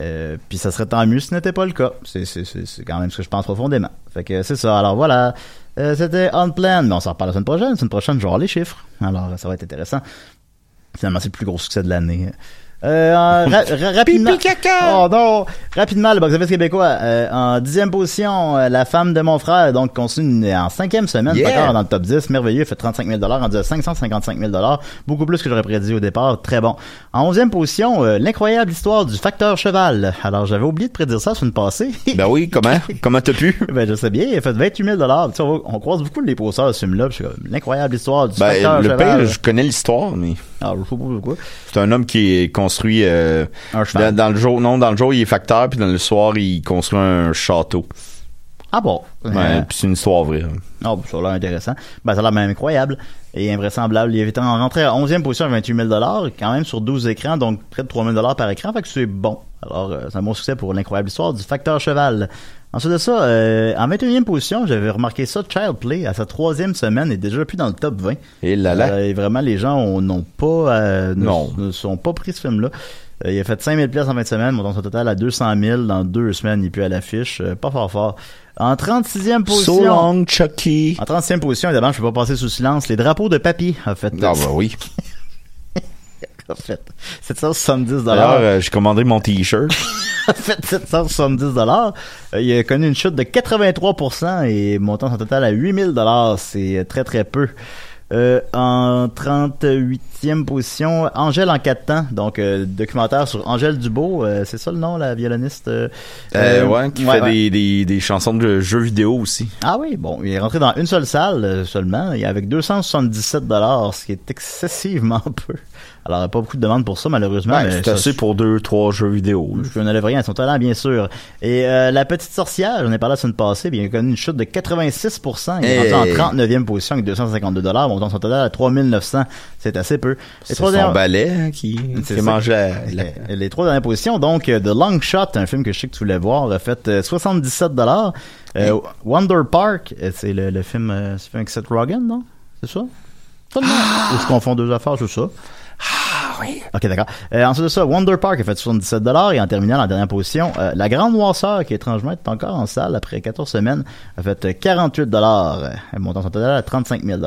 Euh, puis ça serait tant mieux si ce n'était pas le cas. C'est, c'est, c'est, quand même ce que je pense profondément. Fait que c'est ça. Alors voilà. Euh, c'était Unplanned, mais on s'en reparle la semaine prochaine. La semaine prochaine, je vais avoir les chiffres. Alors ça va être intéressant. Finalement, c'est le plus gros succès de l'année. Euh, en ra- ra- rapidement. Oh non! Rapidement, le box-office québécois. euh, en dixième position, euh, La femme de mon frère, donc continue en cinquième semaine, Yeah! encore dans le top 10. Merveilleux, il fait 35 000 rendu à 555 000 Beaucoup plus que j'aurais prédit au départ. Très bon. En onzième position, euh, l'incroyable histoire du facteur cheval. Alors, j'avais oublié de prédire ça la semaine passée. Ben oui, comment? comment t'as pu? ben, je sais bien, il a fait 28 000 Tu sais, on, on croise beaucoup les posters de ce film-là. L'incroyable histoire du facteur Ben, le cheval. pire, je connais l'histoire, mais Alors, je sais pas pourquoi. c'est un homme qui est construit euh, Un dans, dans le jour, non, dans le jour il est facteur, puis dans le soir il construit un château. Ah bon? Euh, c'est une histoire vraie. Oh, ça a l'air intéressant. Ben, ça a l'air même incroyable et invraisemblable. Il était en rentré à 11e position à 28 000 quand même sur 12 écrans, donc près de 3 000 par écran, fait que c'est bon. Alors, euh, c'est un bon succès pour l'incroyable histoire du facteur cheval. Ensuite de ça, euh, en 21e position, j'avais remarqué ça, Child Play, à sa troisième semaine, est déjà plus dans le top 20. Et là là. Euh, et vraiment, les gens ont- n'ont pas, euh, ne, Non. ne sont pas pris ce film-là. Euh, il a fait 5000 pièces en 20 semaines, montant son total à 200 000 dans deux semaines, il est plus à l'affiche. Euh, pas fort fort. En 36e position. So long, Chucky. En 36e position, évidemment, je ne peux pas passer sous silence. Les drapeaux de papy, en fait. Ah bah oui. en fait, 770 D'ailleurs, euh, j'ai commandé mon t-shirt. en fait, 770 dollars. il a connu une chute de 83% et montant son total à 8000 dollars. C'est très très peu. Euh, en 38e position, Angèle en quatre temps, donc euh, documentaire sur Angèle Dubo, euh, c'est ça le nom, la violoniste euh, Euh, euh, ouais, qui ouais, fait ouais. Des, des, des chansons de jeux vidéo aussi. Ah oui, bon, il est rentré dans une seule salle seulement, et avec 277 dollars, ce qui est excessivement peu. Alors, pas beaucoup de demandes pour ça, malheureusement. Ouais, mais c'est assez pour deux, trois jeux vidéo. Je n'enlève rien à son talent, bien sûr. Et euh, la petite sorcière, j'en ai parlé la semaine passée, bien, il a connu une chute de 86%. Il est Hey. rendu en 39e position avec 252 dollars, montant son total à 3900. C'est assez peu. C'est son dernières- balai hein, qui, qui la- les, les trois dernières positions, donc euh, The Long Shot, un film que je sais que tu voulais voir, a fait euh, 77 dollars. Euh, Wonder Park, euh, c'est le, le film, euh, c'est avec Seth Rogen, non? C'est ça? Nom? Ou je confonds deux affaires, c'est ça Ah oui. Ok, d'accord. Euh, ensuite de ça, Wonder Park a fait 77 et en terminant en dernière position, euh, La Grande Noirceur, qui étrangement est encore en salle après 14 semaines, a fait euh, 48 dollars, montant son total à 35 000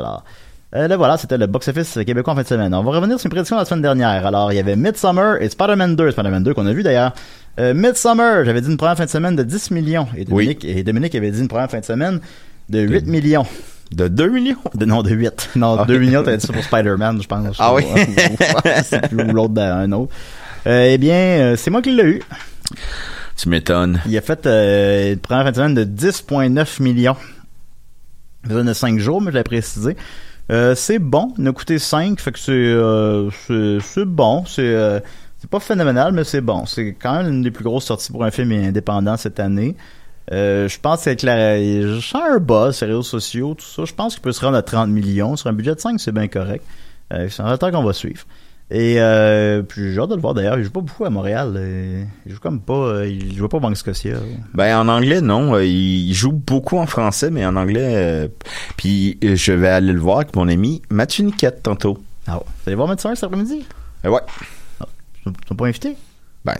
euh, là voilà, c'était le box-office québécois en fin de semaine. On va revenir sur une prédiction de la semaine dernière. Alors, il y avait Midsummer et Spider-Man 2, Spider-Man 2 qu'on a vu d'ailleurs. Euh, Midsummer, j'avais dit une première fin de semaine de 10 millions. Et Dominique, et Dominique avait dit une première fin de semaine de 8 millions. De 2 millions? De, non, de 8. Non, Ah. 2 millions, t'avais dit ça pour Spider-Man, je pense. Ah oui? C'est plus ou l'autre d'un autre. Euh, eh bien, euh, c'est moi qui l'ai eu. Tu m'étonnes. Il a fait euh, une première fin de semaine de 10,9 millions. Il faisait de 5 jours, mais je l'ai précisé. Euh, c'est bon, il a coûté 5, fait que c'est euh, c'est bon, c'est c'est pas phénoménal, mais c'est bon. C'est quand même une des plus grosses sorties pour un film indépendant cette année. Euh, je pense qu'avec la... Je sens un sur les réseaux sociaux, tout ça. Je pense qu'il peut se rendre à 30 millions. Sur un budget de 5, c'est bien correct. Euh, c'est un retard qu'on va suivre. Et euh, puis j'ai hâte de le voir d'ailleurs. Il joue pas beaucoup à Montréal. euh, Il joue comme pas... Il joue pas au Banque Scotia. Ben en anglais non, il joue beaucoup en français, mais en anglais. Puis je vais aller le voir avec mon ami Mathieu Niquette tantôt. Ah ouais. Vous allez voir Médecin cet après-midi? Ouais. Ils sont pas invités? Ben,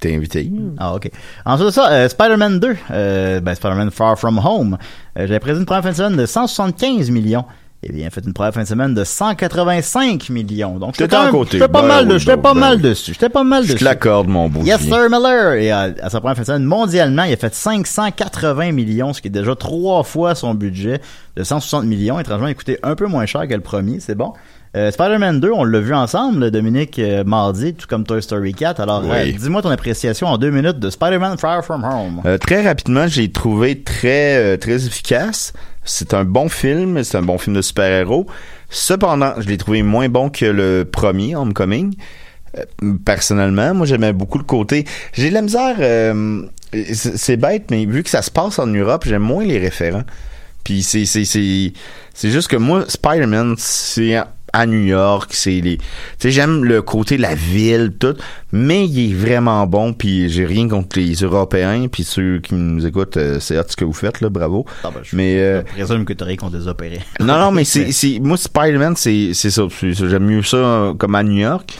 t'es invité. Ah, ok. Ensuite de ça, euh, Spider-Man 2, euh, ben, Spider-Man Far From Home. Euh, J'avais prévu une première fin de semaine de 175 millions. Eh bien, fait une première fin de semaine de 185 millions. Donc, j'étais pas Ben mal, de- j'étais ben pas mal dessus. J'étais pas mal Je dessus. te l'accorde, mon beau. Yes, sir, Miller! Et à, à sa première fin de semaine, mondialement, il a fait 580 millions, ce qui est déjà trois fois son budget de 160 millions. Étrangement, il coûtait un peu moins cher que le premier, c'est bon. Euh, Spider-Man 2, on l'a vu ensemble, Dominique, euh, mardi, tout comme Toy Story 4. Alors, Oui. euh, dis-moi ton appréciation en deux minutes de Spider-Man Far From Home. Très rapidement, j'ai trouvé très très efficace. C'est un bon film, c'est un bon film de super-héros. Cependant, je l'ai trouvé moins bon que le premier, Homecoming. Personnellement, moi j'aimais beaucoup le côté. J'ai de la misère. c'est c'est bête, mais vu que ça se passe en Europe, j'aime moins les référents. Puis c'est c'est c'est c'est juste que moi Spider-Man c'est à- New York, c'est les tu sais j'aime le côté de la ville tout, mais il est vraiment bon puis j'ai rien contre les Européens puis ceux qui nous écoutent euh, c'est hot ce que vous faites là, bravo. Ah, ben, je- mais euh, Je présume que tu rien qu'on des opérés. non, non, mais c'est, c'est, moi, Spider-Man, c'est, c'est ça. J'aime mieux ça euh, comme à New York.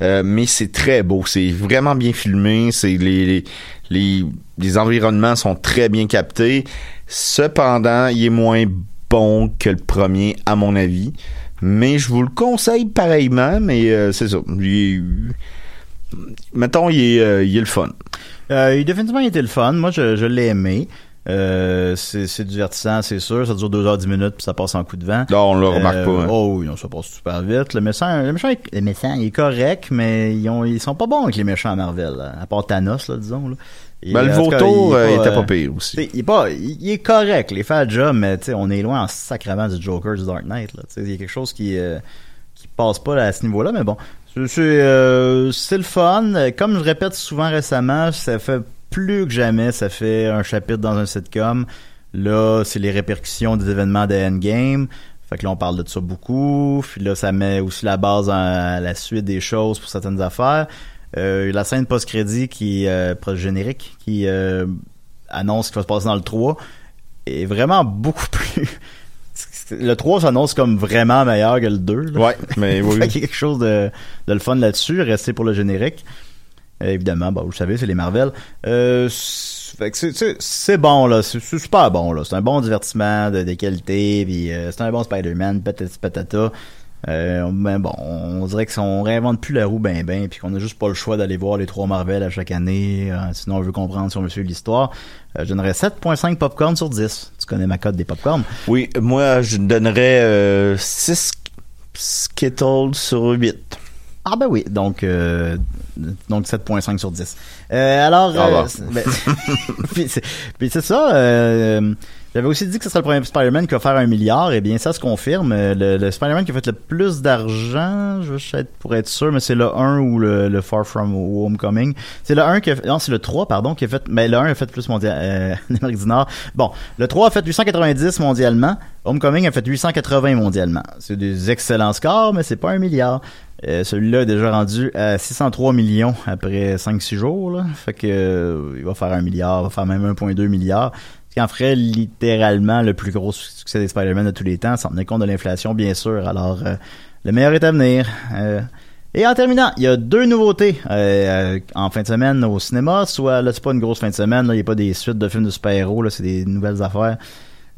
Euh, mais c'est très beau. C'est vraiment bien filmé. C'est les, les, les, les environnements sont très bien captés. Cependant, il est moins bon que le premier, à mon avis. Mais je vous le conseille pareillement, mais euh, c'est ça. Il mettons, il est, euh, il est le fun. Euh, il a définitivement le fun. Moi, je, je l'ai aimé. Euh, c'est divertissant, c'est sûr. Ça dure 2h10 minutes puis ça passe en coup de vent. Non, on le remarque pas. hein. Oh oui, non, ça passe super vite. Le méchant, le méchant, est- le méchant, il est correct, mais ils, ont, ils sont pas bons avec les méchants à Marvel. là. À part Thanos, là, disons. Là. Ben, le vautour, euh, il était euh, pas pire aussi. Il est pas, il, est correct. Il fait job, mais tu sais, on est loin en sacrement du Joker du Dark Knight. Là. Tu sais, Il y a quelque chose qui, euh, qui passe pas à ce niveau-là, mais bon. C'est, euh, le fun. Euh, Comme je répète souvent récemment, ça fait plus que jamais, ça fait un chapitre dans un sitcom. Là, c'est les répercussions des événements de Endgame. Fait que là, on parle de ça beaucoup. Puis là, ça met aussi la base à la suite des choses pour certaines affaires. Euh, la scène post-crédit qui euh, générique qui euh, annonce ce qui va se passer dans le 3 est vraiment beaucoup plus le 3 s'annonce comme vraiment meilleur que le 2 là. Ouais, mais oui. Qu'il y a quelque chose de, de le fun là-dessus. Restez pour le générique. Euh, évidemment bah, vous le savez c'est les Marvel. Euh, c'est- bon là. C'est c'est super bon là. C'est un bon divertissement de, de qualité puis euh, c'est un bon Spider-Man patati patata euh, mais bon, on dirait que si on réinvente plus la roue ben ben, puis qu'on a juste pas le choix d'aller voir les trois Marvel à chaque année, euh, sinon on veut comprendre si on veut suivre l'histoire. Euh, je donnerais 7.5 popcorn sur 10. Tu connais ma cote des popcorn. Oui, moi, je donnerais euh, 6 Skittles sur 8. Ah ben oui, donc euh, donc 7.5 sur 10. Euh, alors, Ah euh, c'est- ben, puis c'est ça. J'avais aussi dit que ce serait le premier Spider-Man qui va faire un milliard. Et bien, ça se confirme. Euh, Le, Spider-Man qui a fait le plus d'argent, je veux être pour être sûr, mais c'est le 1 ou le, Far From Homecoming. C'est le 1 qui a fait, non, c'est le 3, pardon, qui a fait, mais le 1 a fait plus mondial, euh, Amérique du Nord. Bon, le 3 a fait 890 mondialement. Homecoming a fait 880 mondialement. C'est des excellents scores, mais c'est pas un milliard. Euh, celui-là est déjà rendu à 603 millions après 5-6 jours. Fait que euh, il va faire un milliard, il va faire même 1,2 milliard. Qui en ferait littéralement le plus gros succès des Spider-Man de tous les temps, sans tenir compte de l'inflation, bien sûr. Alors, euh, le meilleur est à venir. Euh, et en terminant, il y a deux nouveautés euh, en fin de semaine au cinéma. Soit, là, c'est pas une grosse fin de semaine, là, il n'y a pas des suites de films de super-héros, là, c'est des nouvelles affaires.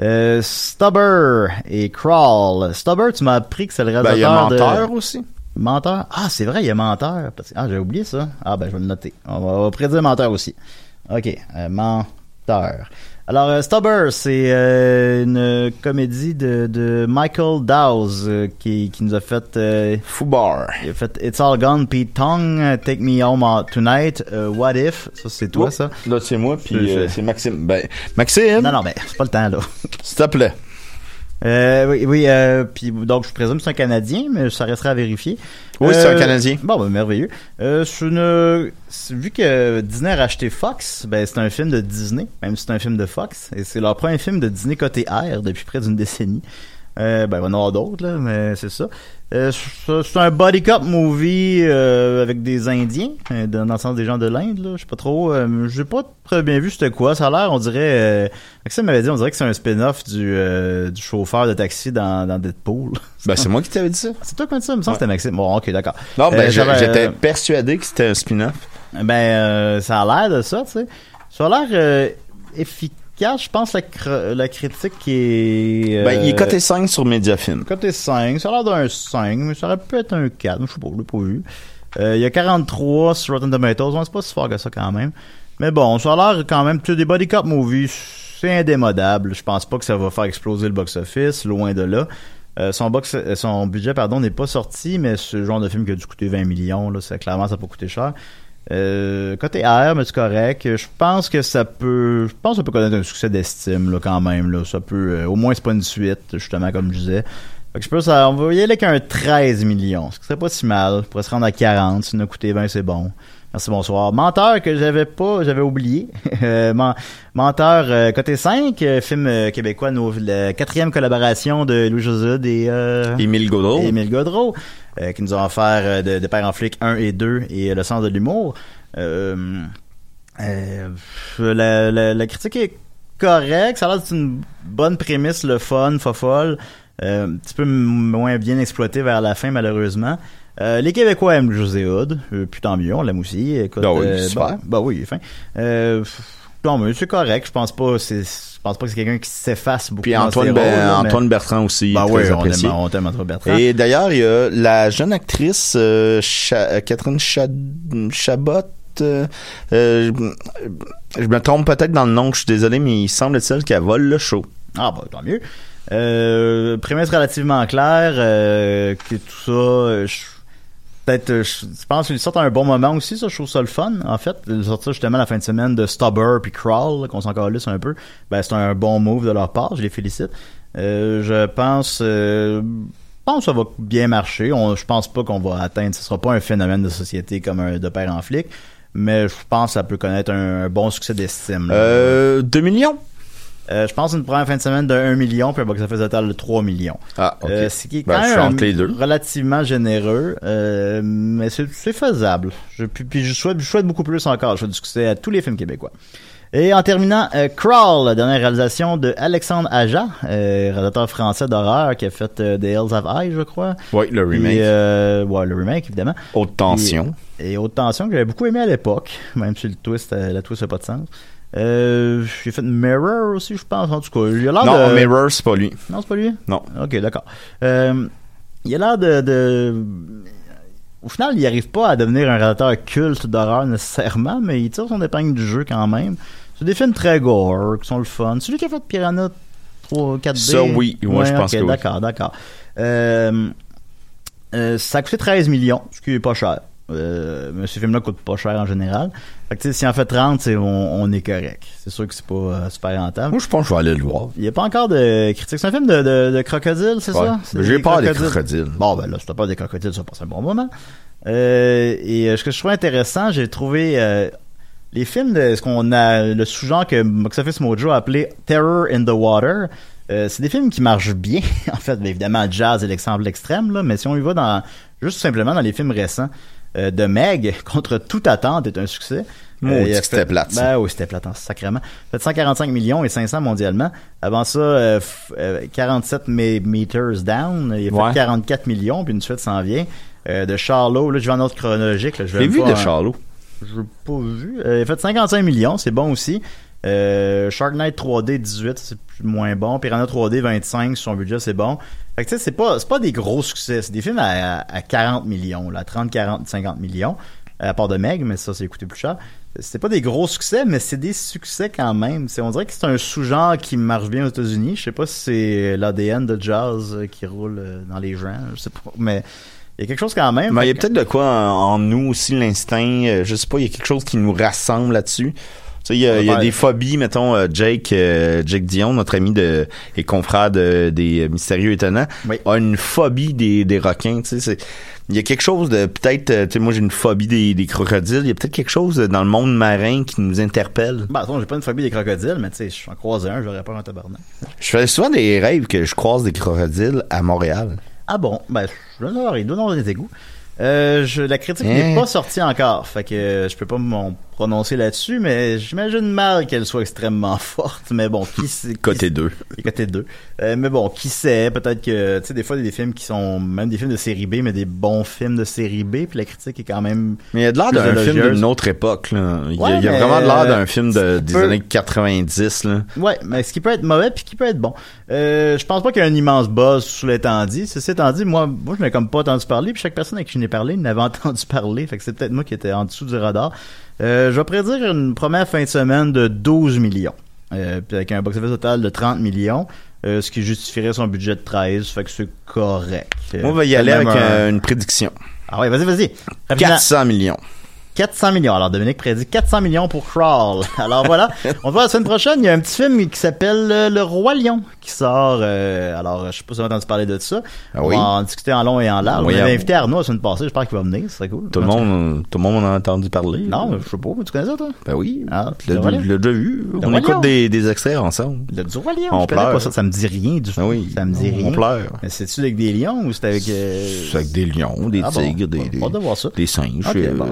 Euh, Stubber et Crawl. Stubber, tu m'as appris que c'est le Ben, il y a réalisateur de... Menteur aussi. Menteur? Ah, c'est vrai, il y a Menteur. Ah, j'ai oublié ça. Ah, ben, je vais le noter. On va, on va prédire Menteur aussi. OK. euh, menteur. Alors, euh, Stubber, c'est euh, une comédie de, de Michael Dawes euh, qui, qui nous a fait... Euh, Foubar. il a fait It's All Gone, Pete Tong, euh, Take Me Home uh, Tonight, euh, What If? Ça, c'est toi, Oh, ça? Là, c'est moi, puis euh, c'est Maxime. Ben, Maxime, Non, non, ben, c'est pas le temps, là. s'il te plaît. Euh, oui, oui euh, puis donc je présume que c'est un Canadien, mais ça restera à vérifier. Oui, c'est Euh, un Canadien. Bon, ben, merveilleux. Euh, c'est une, vu que Disney a racheté Fox, ben c'est un film de Disney, même si c'est un film de Fox, et c'est leur premier film de Disney côté R depuis près d'une décennie. Euh, ben, il va y en avoir d'autres, là, mais c'est ça. Euh, c'est un body cop movie euh, avec des Indiens, euh, dans le sens des gens de l'Inde, là. Je sais pas trop. Euh, J'ai pas très bien vu c'était quoi. Ça a l'air, on dirait... Maxime m'avait dit, on dirait que c'est un spin-off du, du chauffeur de taxi dans, dans Deadpool. Ben, c'est moi qui t'avais dit ça. C'est toi qui m'as dit ça? Il me semble que c'était Maxime. Bon, ok, d'accord. Non, ben, Euh, j'étais persuadé que c'était un spin-off. Ben, ça a l'air de ça, tu sais. Ça a l'air efficace. Je pense la, la critique qui est... euh, Ben, il est coté 5 sur Mediafilm. Côté 5, ça a l'air d'un 5, mais ça aurait pu être un 4, je sais pas, je l'ai pas vu. Euh, il y a 43 sur Rotten Tomatoes, ouais, c'est pas si fort que ça quand même. Mais bon, ça a l'air quand même, tu des body cop movies, c'est indémodable. Je pense pas que ça va faire exploser le box-office, loin de là. Euh, son box, euh, son budget, pardon, n'est pas sorti, mais le genre de film qui a dû coûter 20 millions. Là, ça, clairement, ça n'a pas coûté cher. Euh, côté R, mais c'est correct. Je pense que ça peut, je pense que ça peut connaître un succès d'estime là quand même. Là, ça peut, euh, au moins c'est pas une suite, justement comme je disais. Fait que je pense, ça, on va y aller avec un 13 millions, ce qui serait pas si mal. On pourrait se rendre à 40, si a coûté 20, c'est bon. Merci, bonsoir. Menteur que j'avais pas, j'avais oublié. Euh, Men- Menteur euh, côté 5, euh, film euh, québécois, nos, la quatrième collaboration de Louis José et euh, Émile Gaudreau. Émile Godreau, euh, qui nous ont offert euh, de, de Père en flic 1 et 2 et euh, le sens de l'humour. Euh, la, la, la critique est correcte, ça a l'air d'être une bonne prémisse, le fun, fofolle, un petit peu moins bien exploité vers la fin malheureusement. Euh, les Québécois aiment José Hood, euh, puis tant mieux, on l'aime aussi. Écoute, Ben oui, euh, super. bah, bah oui, fin. Euh, non, mais c'est correct, je pense pas, c'est, pense pas que c'est quelqu'un qui s'efface beaucoup Puis dans Antoine, ses Ber- rôles, là, mais- Antoine Bertrand aussi, très oui, on aime, on t'aime Antoine Bertrand. Et d'ailleurs, il y a la jeune actrice euh, Cha- euh, Catherine Cha- Chabot. euh, euh, je, je me trompe peut-être dans le nom, je suis désolé, mais il semble-t-il qu'elle vole le show. Ah bah tant mieux. Euh, prémisse relativement claire, que tout ça, je- euh, je pense qu'ils sortent à un bon moment aussi, ça, je trouve ça le fun, en fait. Ils sortent ça justement la fin de semaine de Stubber puis Crawl, qu'on s'en calisse un peu. Ben, c'est un bon move de leur part, je les félicite. Euh, je pense, euh, pense que ça va bien marcher. On, je pense pas qu'on va atteindre, ce sera pas un phénomène de société comme un de père en flic, mais je pense que ça peut connaître un, bon succès d'estime. Euh, 2 millions? Euh, je pense une première fin de semaine de 1 million, puis un box-office total de 3 millions. Ah, ok. Euh, ce qui est Ben, quand même entre les deux. relativement généreux, euh, mais c'est faisable. Je, puis, puis je, souhaite, je souhaite beaucoup plus encore. Je souhaite du succès à tous les films québécois. Et en terminant, euh, Crawl, la dernière réalisation de Alexandre Aja, euh, réalisateur français d'horreur qui a fait euh, The Hills of Eye, je crois. Oui, le remake. Et, ouais, le remake, évidemment. Haute tension. Et, et Haute Tension, que j'avais beaucoup aimé à l'époque, même si le twist, la twist n'a pas de sens. Euh, j'ai fait Mirror aussi, je pense. En tout cas, il a l'air Non, de... Mirror, c'est pas lui. Non, c'est pas lui? Non. Ok, d'accord. Euh, il a l'air de, de- Au final, il arrive pas à devenir un réalisateur culte d'horreur nécessairement, mais il tire son épingle du jeu quand même. C'est des films très gore, qui sont le fun. C'est lui qui a fait Piranha 3, 4D? Ça, oui. Moi, je pense que oui. D'accord, d'accord. Euh, euh, ça a coûté 13 millions, ce qui est pas cher. Euh, mais ce film-là coûte pas cher en général. Fait que, tu sais, si en fait 30, c'est- on, on est correct. C'est sûr que c'est pas euh, super rentable. Moi, je pense que je vais aller le voir. Il n'y a pas encore de critique. C'est un film de, de, de crocodile, c'est Ouais. ça? J'ai peur des crocodiles. Bon, ben là, si t'as peur des crocodiles, ça passe un bon moment. Euh, et ce que je trouve intéressant, j'ai trouvé les films de ce qu'on a, le sous-genre que Box Office Mojo a appelé Terror in the Water. Euh, c'est des films qui marchent bien, en fait. Mais évidemment, Jazz est l'exemple extrême, là, mais si on y va dans, juste simplement dans les films récents, de Meg, contre toute attente, est un succès. Que c'était plate, ça. Ben oui, c'était plate, hein, sacrément. Fait 145 millions et 500 mondialement. Avant ça, euh, f- euh, 47 me- meters down. Il a fait Ouais. 44 millions, puis une suite s'en vient. Euh, de Charlot, là, je vais en ordre chronologique. Là, je vu de Charlot. Je l'ai pas vu. Euh, il a fait 55 millions, c'est bon aussi. Euh, Shark Knight 3D 18, c'est moins bon. Piranha 3D 25, sur son budget, c'est bon. Fait que tu sais, c'est pas, pas des gros succès. C'est des films à, à 40 millions, là, 30, 40, 50 millions. À part de Meg, mais ça, c'est coûté plus cher. C'est pas des gros succès, mais c'est des succès quand même. C'est, on dirait que c'est un sous-genre qui marche bien aux États-Unis. Je sais pas si c'est l'ADN de jazz euh, qui roule euh, dans les gens. Je sais pas. Mais il y a quelque chose quand même. Mais il y a peut-être de quoi en, nous aussi, l'instinct. euh, je sais pas, il y a quelque chose qui nous rassemble là-dessus. Sais, il y a, y des phobies, mettons, euh, Jake, euh, Jake Dion, notre ami de, et confrère de, des euh, Mystérieux Étonnants, Oui. a une phobie des, des requins. Tu sais, il y a quelque chose de, peut-être, tu sais, moi j'ai une phobie des, des crocodiles. Il y a peut-être quelque chose dans le monde marin qui nous interpelle. Bah, attends, j'ai pas une phobie des crocodiles, mais tu sais, je en croise un, j'aurais pas un tabarnak. Je fais souvent des rêves que je croise des crocodiles à Montréal. Ah bon, ben, je dois en avoir, il doit en avoir des égouts. Euh, je, la critique Hein? n'est pas sortie encore, fait que je peux pas m'en prononcer là-dessus, mais j'imagine mal qu'elle soit extrêmement forte, mais bon, qui sait... Côté 2. Et côté 2. Euh, mais bon, qui sait, peut-être que, tu sais, des fois, il y a des films qui sont, même des films de série B, mais des bons films de série B, puis la critique est quand même... Mais il y a de l'air d'un film d'une autre époque. Là. Il y a, Ouais, il y a mais, vraiment de l'air d'un film de, des peut- années 90. Là. Ouais, mais ce qui peut être mauvais puis qui peut être bon. Euh, je pense pas qu'il y a un immense buzz sous l'étang dit. Ceci étant dit, moi, moi, je n'ai comme pas entendu parler, puis chaque personne avec qui je n'ai parlé n'avait entendu parler. Fait que c'est peut-être moi qui étais en dessous du radar. Euh, je vais prédire une première fin de semaine de 12 millions. Euh, avec un box-office total de 30 millions, euh, ce qui justifierait son budget de 13, fait que c'est correct. On va y aller avec un- une prédiction. Ah ouais, vas-y, vas-y. Rapidement. 400 millions. 400 millions. Alors, Dominique prédit 400 millions pour Crawl. Alors voilà. On se voit la semaine prochaine. Il y a un petit film qui s'appelle euh, Le Roi Lion qui sort. euh, alors, je sais pas si vous avez entendu parler de ça. Ah On oui. va en discuter en long et en large. Oui, on avait ah, invité Arnaud la semaine passée. J'espère qu'il va venir. Ce serait cool. Tout le monde, tout le monde en a entendu parler. Non, je sais pas. Tu connais ça, toi? Ben oui. Ah, Le l'ai déjà vu. Le On écoute des, des extraits ensemble. Le du Roi Lion. On je pleure. pas ça. Ça me dit rien du tout. Ah oui. Ça me dit On rien. pleure. Mais c'est-tu avec des lions ou c'est avec... euh, C'est avec des lions, des Ah bon. tigres, des, On des, des singes. Ok, euh, bon.